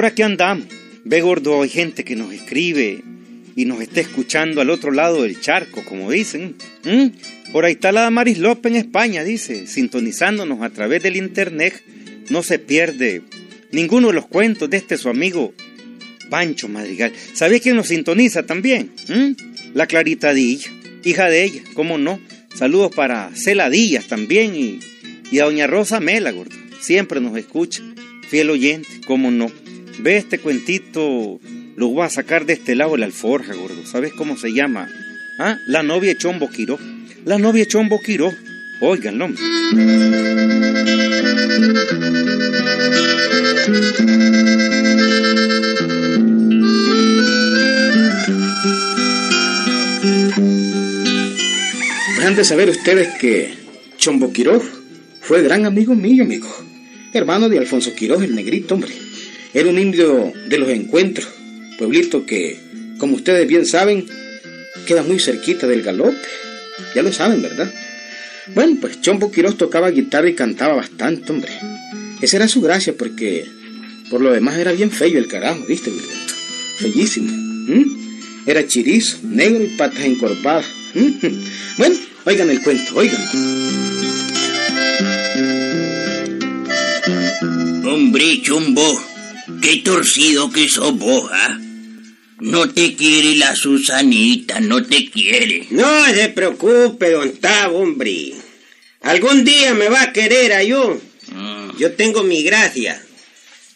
Por aquí andamos. Ve, gordo, hay gente que nos escribe y nos está escuchando al otro lado del charco, como dicen. Por ahí está la Maris López en España, dice, sintonizándonos a través del internet. No se pierde ninguno de los cuentos de este su amigo Pancho Madrigal. ¿Sabía quién nos sintoniza también? La Clarita Díaz, hija de ella, ¿cómo no? Saludos para Cela Díaz también y, y a Doña Rosa Mela, gordo. Siempre nos escucha, fiel oyente, ¿cómo no? Ve este cuentito, lo voy a sacar de este lado de la alforja, gordo. ¿Sabes cómo se llama? ¿Ah? La novia Chombo Quiró. La novia Chombo Quiró. Óiganlo. Han de saber ustedes que Chombo Quiroz fue gran amigo mío, amigo. Hermano de Alfonso Quiroz, el negrito, hombre. Era un indio de los encuentros, pueblito que, como ustedes bien saben, queda muy cerquita del galope. Ya lo saben, ¿verdad? Bueno, pues Chombo Quiroz tocaba guitarra y cantaba bastante, hombre. Esa era su gracia porque por lo demás era bien feo el carajo, ¿viste, Gilberto? Bellísimo. Era chirizo, negro y patas encorvadas. Bueno, oigan el cuento, oigan. Hombre, chumbo, qué torcido que sos vos, ¿ah? No te quiere la Susanita, no te quiere. No se preocupe, don Tavo, hombre. Algún día me va a querer a yo. Mm. Yo tengo mi gracia.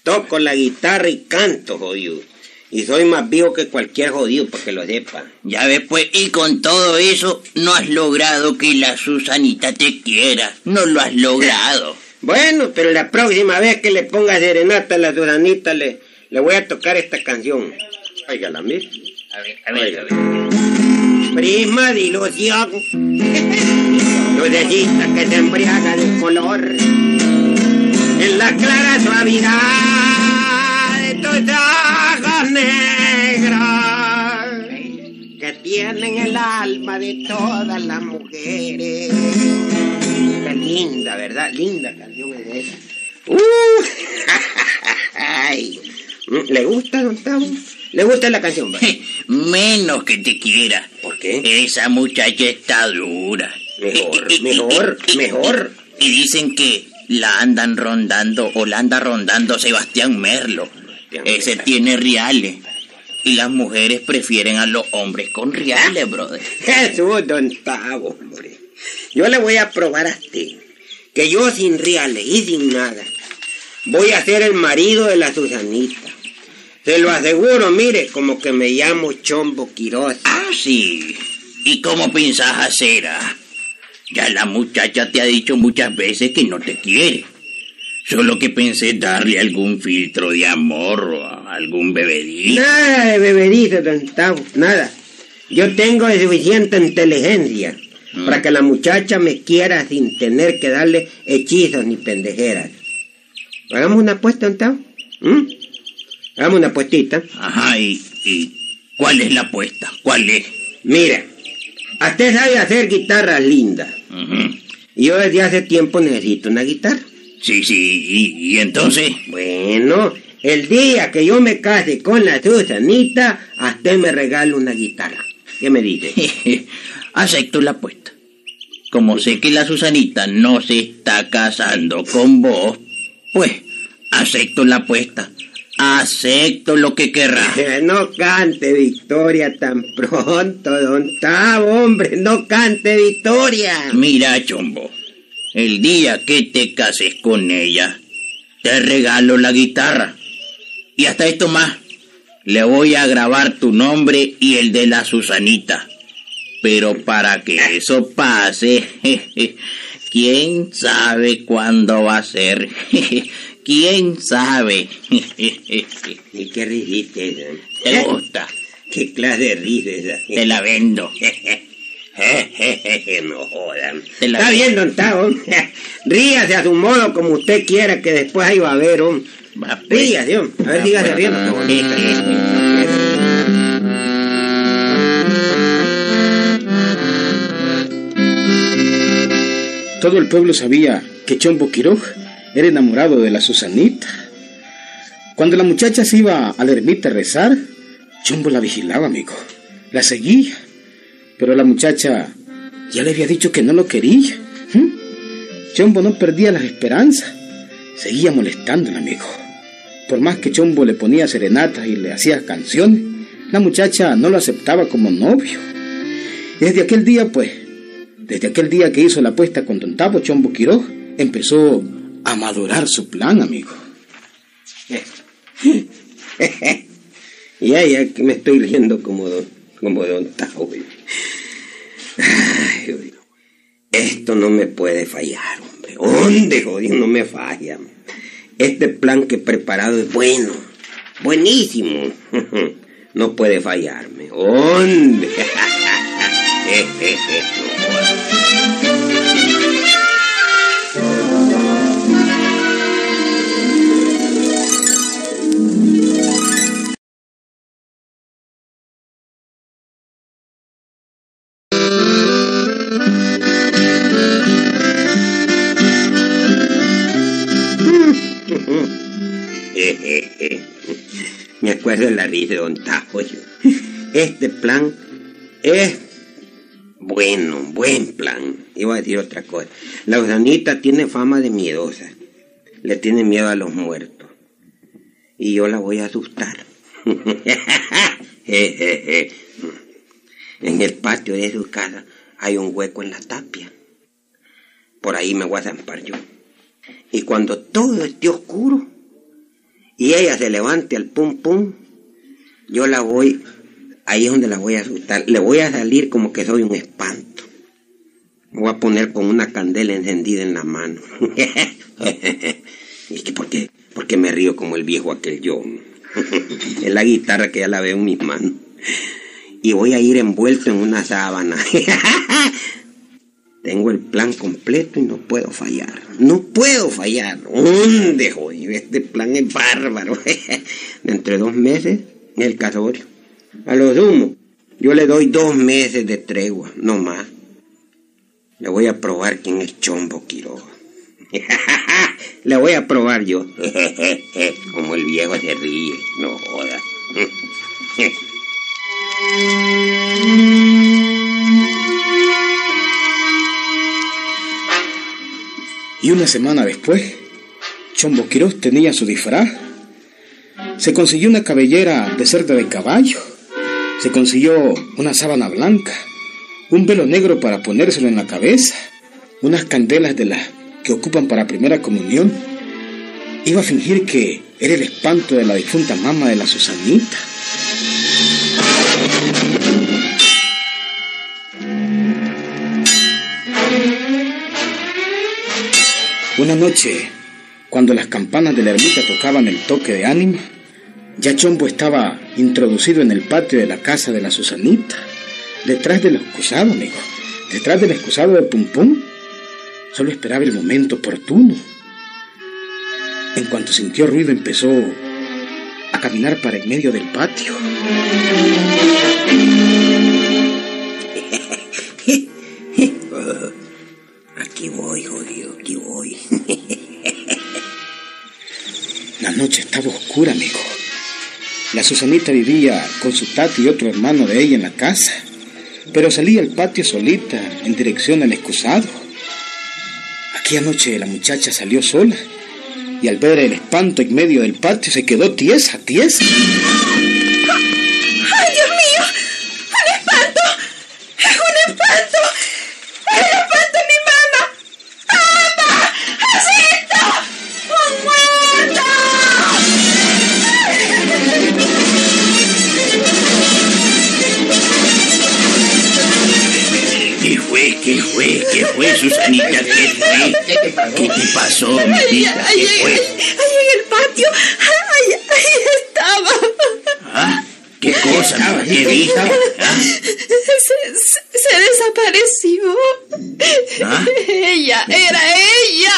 Toco la guitarra y canto, jodido. Y soy más vivo que cualquier jodido, para que lo sepa. Ya ves, pues, y con todo eso, no has logrado que la Susanita te quiera. No lo has logrado. Bueno, pero la próxima vez que le ponga serenata a la Susanita, le, le voy a tocar esta canción. Óigala, mire. A ver, a ver, a ver. Prima de ilusión. Lucecita que se embriaga de color. En la clara suavidad de tus ojos negros. Que tienen el alma de todas las mujeres. Linda, ¿verdad? Linda canción es esa. Uh, ay. ¿Le gusta, don Tavo? ¿Le gusta la canción? va? Menos que te quiera. ¿Por qué? Esa muchacha está dura. Mejor, mejor, mejor. Y dicen que la andan rondando o la anda rondando Sebastián Merlo. Ese tiene reales. Y las mujeres prefieren a los hombres con reales, brother. Jesús, don Tavo, hombre. Yo le voy a probar a usted que yo sin reales y sin nada voy a ser el marido de la Susanita. Se lo aseguro, mire, como que me llamo Chombo Quiroz. Ah, sí. ¿Y cómo pensás hacer, ah? Ya la muchacha te ha dicho muchas veces que no te quiere. Solo que pensé darle algún filtro de amor o algún bebedito. Nada de bebedizo, don Tavo, nada. Yo tengo suficiente inteligencia Mm. para que la muchacha me quiera sin tener que darle hechizos ni pendejeras. Hagamos una apuesta, Tavo. ¿Mm? Hagamos una apuestita. Ajá, ¿y, y cuál es la apuesta? ¿Cuál es? Mira, usted sabe hacer guitarras lindas. Y yo desde hace tiempo necesito una guitarra. Sí, sí, y, y entonces... Bueno, el día que yo me case con la Susanita, a usted me regala una guitarra. ¿Qué me dice? Acepto la apuesta. Como sé que la Susanita no se está casando con vos, pues acepto la apuesta. Acepto lo que querrás. No cante Victoria tan pronto, don Tavo, hombre, no cante Victoria. Mira, Chombo, el día que te cases con ella, te regalo la guitarra. Y hasta esto más, le voy a grabar tu nombre y el de la Susanita. Pero para que eso pase, quién sabe cuándo va a ser. quién sabe. ¿Y qué risita esa? ¿Te gusta? ¿Qué clase de risa esa? Te la vendo. no jodan. Te la Está vendo. bien, don Tavo. Ríase a su modo como usted quiera, que después ahí va a ver, hombre. Va, pues. Ríase, hombre. A ver, dígase pues. riendo. Qué bonita. Todo el pueblo sabía que Chombo Quiroz era enamorado de la Susanita. Cuando la muchacha se iba a la ermita a rezar, Chombo la vigilaba, amigo. La seguía. Pero la muchacha ya le había dicho que no lo quería. Chombo no perdía las esperanzas. Seguía molestándola, amigo. Por más que Chombo le ponía serenatas y le hacía canciones, la muchacha no lo aceptaba como novio. Desde aquel día, pues, desde aquel día que hizo la apuesta con Don Tapo Chombo Quiroz, empezó a madurar su plan, amigo. ya, ya que me estoy riendo como Don, como don Tapo. esto no me puede fallar, hombre. ¿Dónde, jodido, no me falla? Este plan que he preparado es bueno, buenísimo. No puede fallarme. ¿Dónde? de la risa de Don. Este plan es bueno, buen plan. Iba a decir otra cosa. La usanita tiene fama de miedosa. Le tiene miedo a los muertos. Y yo la voy a asustar. en el patio de su casa hay un hueco en la tapia. Por ahí me voy a zampar yo. Y cuando todo esté oscuro y ella se levante al pum pum, yo la voy, ahí es donde la voy a asustar. Le voy a salir como que soy un espanto. Me voy a poner con una candela encendida en la mano. ¿Y que por qué? Porque me río como el viejo aquel yo. es la guitarra que ya la veo en mis manos. Y voy a ir envuelto en una sábana. Tengo el plan completo y no puedo fallar. No puedo fallar. ¿Dónde, jodido? Este plan es bárbaro. Dentro de dos meses, el casorio. A lo sumo, yo le doy dos meses de tregua, no más. Le voy a probar quién es Chombo Quiroga. le voy a probar yo. Como el viejo se ríe, no joda. Y una semana después, Chombo Quiroz tenía su disfraz. Se consiguió una cabellera de cerda de caballo. Se consiguió una sábana blanca, un velo negro para ponérselo en la cabeza, unas candelas de las que ocupan para primera comunión. Iba a fingir que era el espanto de la difunta mamá de la Susanita. Una noche, cuando las campanas de la ermita tocaban el toque de ánima, ya Chombo estaba introducido en el patio de la casa de la Susanita, detrás del excusado, amigo, detrás del excusado de Pum Pum. Solo esperaba el momento oportuno. En cuanto sintió ruido, empezó a caminar para el medio del patio. Aquí voy, jodido, aquí voy. La noche estaba oscura, amigo. La Susanita vivía con su tati y otro hermano de ella en la casa, pero salía al patio solita en dirección al excusado. Aquella noche la muchacha salió sola y al ver el espanto en medio del patio se quedó tiesa, tiesa. ¿Qué fue? ¿Qué fue, Susanita? ¿Qué fue? ¿Qué te pasó, mijita? ¿Qué fue? Ahí en el patio. Ahí, ahí estaba. ¿Ah? ¿Qué cosa? ¿Qué viste? ¿Ah? Se, se, desapareció. ¿Ah? Ella, era ella.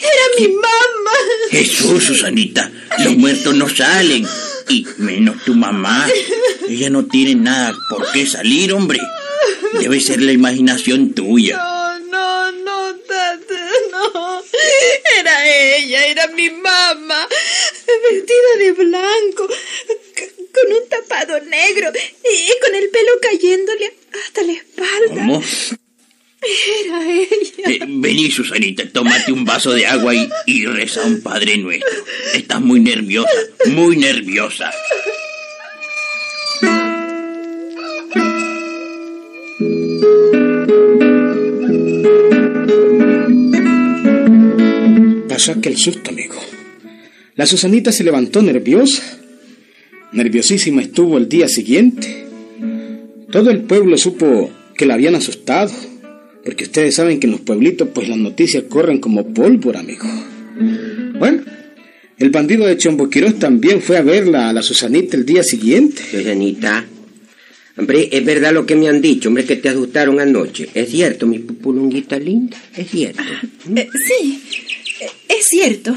Era mi mamá. Jesús, Susanita. Los muertos no salen. Y menos tu mamá. Ella no tiene nada por qué salir, hombre. Debe ser la imaginación tuya. No, no, no, tate, no. Era ella, era mi mamá. vestida de blanco, con un tapado negro y con el pelo cayéndole hasta la espalda. ¿Cómo? Era ella. Eh, vení, Susanita, tómate un vaso de agua y, y reza un Padre Nuestro. Estás muy nerviosa, muy nerviosa. Pasó aquel susto, amigo. La Susanita se levantó nerviosa. Nerviosísima estuvo el día siguiente. Todo el pueblo supo que la habían asustado. Porque ustedes saben que en los pueblitos pues las noticias corren como pólvora, amigo. Bueno, el bandido de Chomboquirós también fue a verla a la Susanita el día siguiente. Susanita, hombre, es verdad lo que me han dicho, hombre, que te asustaron anoche. Es cierto, mi pupulunguita linda, es cierto. Eh, sí, eh, es cierto.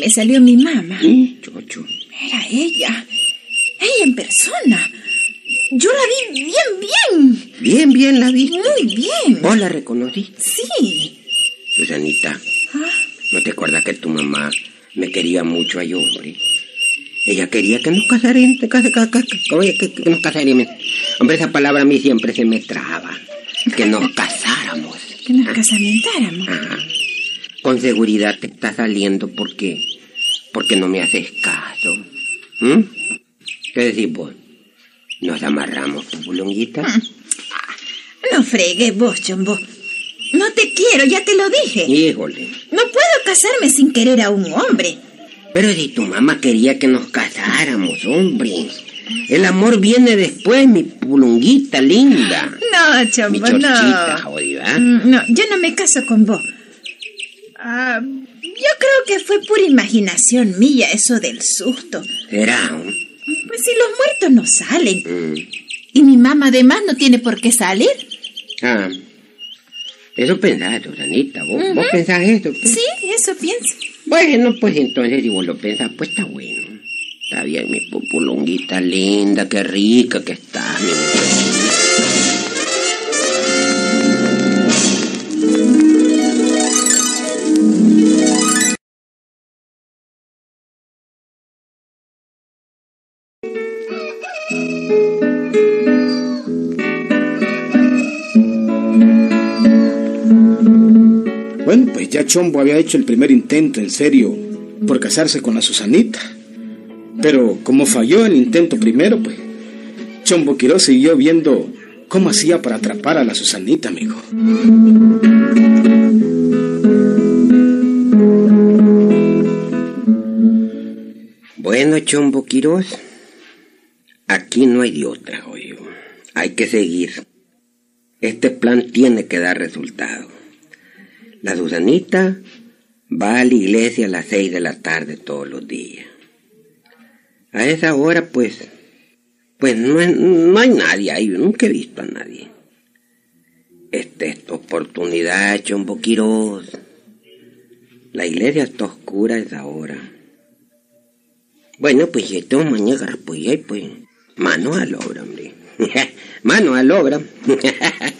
Me salió mi mamá. Mm, Chocho. Era ella. Ella en persona. Yo la vi bien, bien. Bien, bien la viste. Muy bien. ¿Vos la reconociste? Sí. Susanita, Ah, ¿no te acuerdas que tu mamá me quería mucho a yo, hombre? Ella quería que nos casáramos, que, nos casáramos. Hombre, esa palabra a mí siempre se me traba. Que nos casáramos. que nos casamentáramos. Ajá. Con seguridad te está saliendo porque, porque no me haces caso. ¿Mm? ¿Qué decís vos? ¿Nos amarramos, pupulonguita? No fregues vos, chombo. No te quiero, ya te lo dije. Híjole. No puedo casarme sin querer a un hombre. Pero si tu mamá quería que nos casáramos, hombre. El amor viene después, mi pulunguita linda. No, Mi chombo, chorchita, no. jodida. Mm, No, yo no me caso con vos. Ah, yo creo que fue pura imaginación mía eso del susto. Pues si los muertos no salen. Mm. Y mi mamá además no tiene por qué salir. Ah. Eso pensás, Susanita. ¿Vos, vos pensás eso? pues? Sí, eso pienso. Bueno, pues entonces si vos lo pensás, pues está bueno. Está bien, mi pupulonguita linda, qué rica que está, mi mujer. Ya Chombo había hecho el primer intento en serio por casarse con la Susanita. Pero como falló el intento primero, pues Chombo Quirós siguió viendo cómo hacía para atrapar a la Susanita, amigo. Bueno, Chombo Quirós, aquí no hay de otra, oye. Hay que seguir. Este plan tiene que dar resultado. La Susanita va a la iglesia a las seis de la tarde todos los días. A esa hora, pues, pues no, no hay nadie ahí, yo nunca he visto a nadie. Esta es tu oportunidad, Chombo Quirós. La iglesia está oscura a esa hora. Bueno, pues si tengo mañana, pues pues, mano a la obra, hombre. mano a la obra.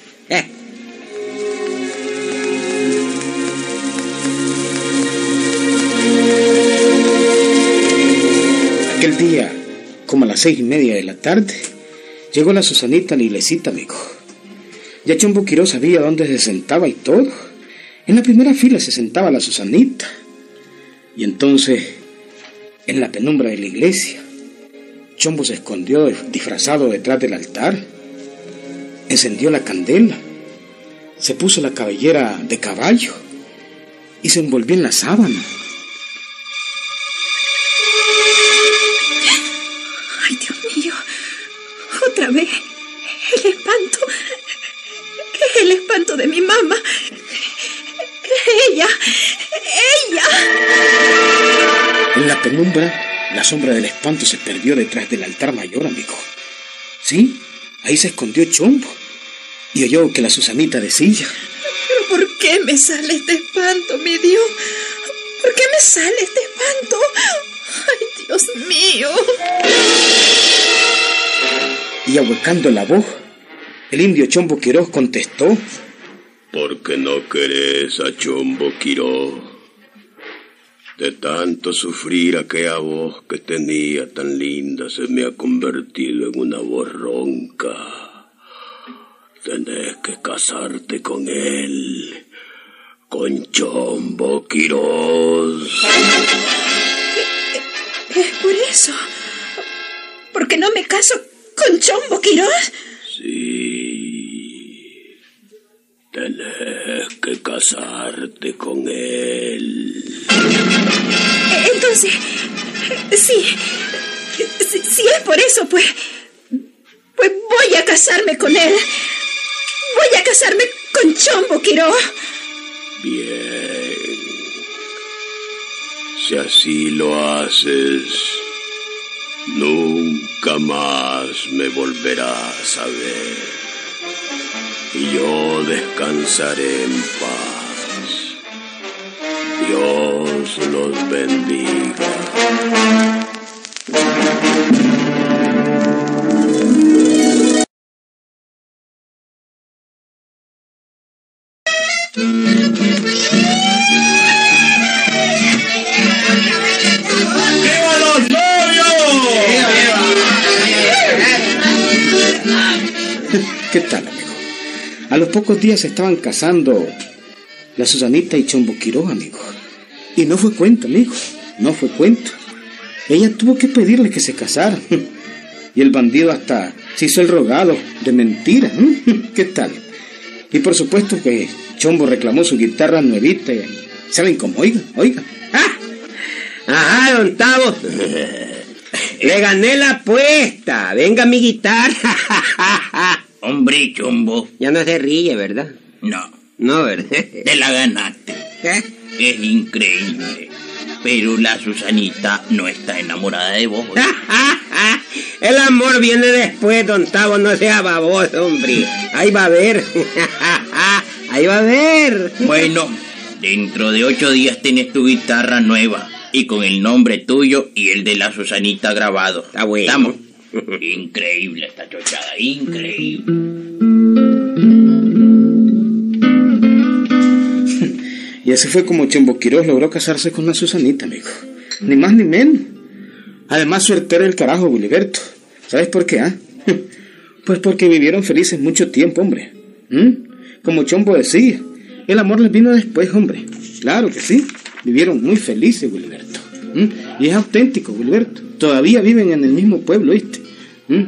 Aquel día, como a las seis y media de la tarde, llegó la Susanita a la iglesita, amigo. Ya Chombo Quirós sabía dónde se sentaba y todo. En la primera fila se sentaba la Susanita. Y entonces, en la penumbra de la iglesia, Chombo se escondió disfrazado detrás del altar, encendió la candela, se puso la cabellera de caballo y se envolvió en la sábana. En la penumbra, la sombra del espanto se perdió detrás del altar mayor, amigo. Sí, ahí se escondió Chombo. Y oyó que la Susanita decía, ¿Pero por qué me sale este espanto, mi Dios? ¿Por qué me sale este espanto? Ay, Dios mío. y ahuecando la voz, el indio Chombo Quirós De tanto sufrir aquella voz que tenía tan linda se me ha convertido en una voz ronca. Tenés que casarte con él, con Chombo Quirós. Es por eso. ¿Por qué no me caso con Chombo Quirós? Sí. Tenés que casarte con él. Entonces, sí, si, si es por eso, pues, pues voy a casarme con él. Voy a casarme con Chombo Quirós. Bien. Si así lo haces, nunca más me volverás a ver. Y yo descansaré en paz. Dios los bendiga. ¡Viva los novios! ¿Qué tal? A los pocos días se estaban casando la Susanita y Chombo Quiroz, amigo. Y no fue cuento, amigo. No fue cuento. Ella tuvo que pedirle que se casaran. Y el bandido hasta se hizo el rogado de mentira. ¿Qué tal? Y por supuesto que Chombo reclamó su guitarra nuevita. ¿Saben cómo? Oigan, oigan. ¡Ah! Ajá, don Tavo. Le gané la apuesta. Venga mi guitarra. Hombre, chombo. ya no se ríe, ¿verdad? No, No, ¿verdad? te la ganaste. ¿Eh? Es increíble. Pero la Susanita no está enamorada de vos. El amor viene después, don Tavo, no sea baboso, hombre. Ahí va a ver. Ahí va a ver. Bueno, dentro de ocho días tienes tu guitarra nueva y con el nombre tuyo y el de la Susanita grabado. Está bueno. ¿Estamos? Increíble esta chochada, increíble. Y así fue como Chombo Quiroz logró casarse con la Susanita, amigo. Ni más ni menos. Además, suerte era el carajo, Wiliberto. ¿Sabes por qué, ah? Pues porque vivieron felices mucho tiempo, hombre. ¿Mm? Como Chombo decía, el amor les vino después, hombre. Claro que sí. Vivieron muy felices, Wiliberto. ¿Mm? Y es auténtico, Wiliberto. Todavía viven en el mismo pueblo, ¿viste? ¿Mm?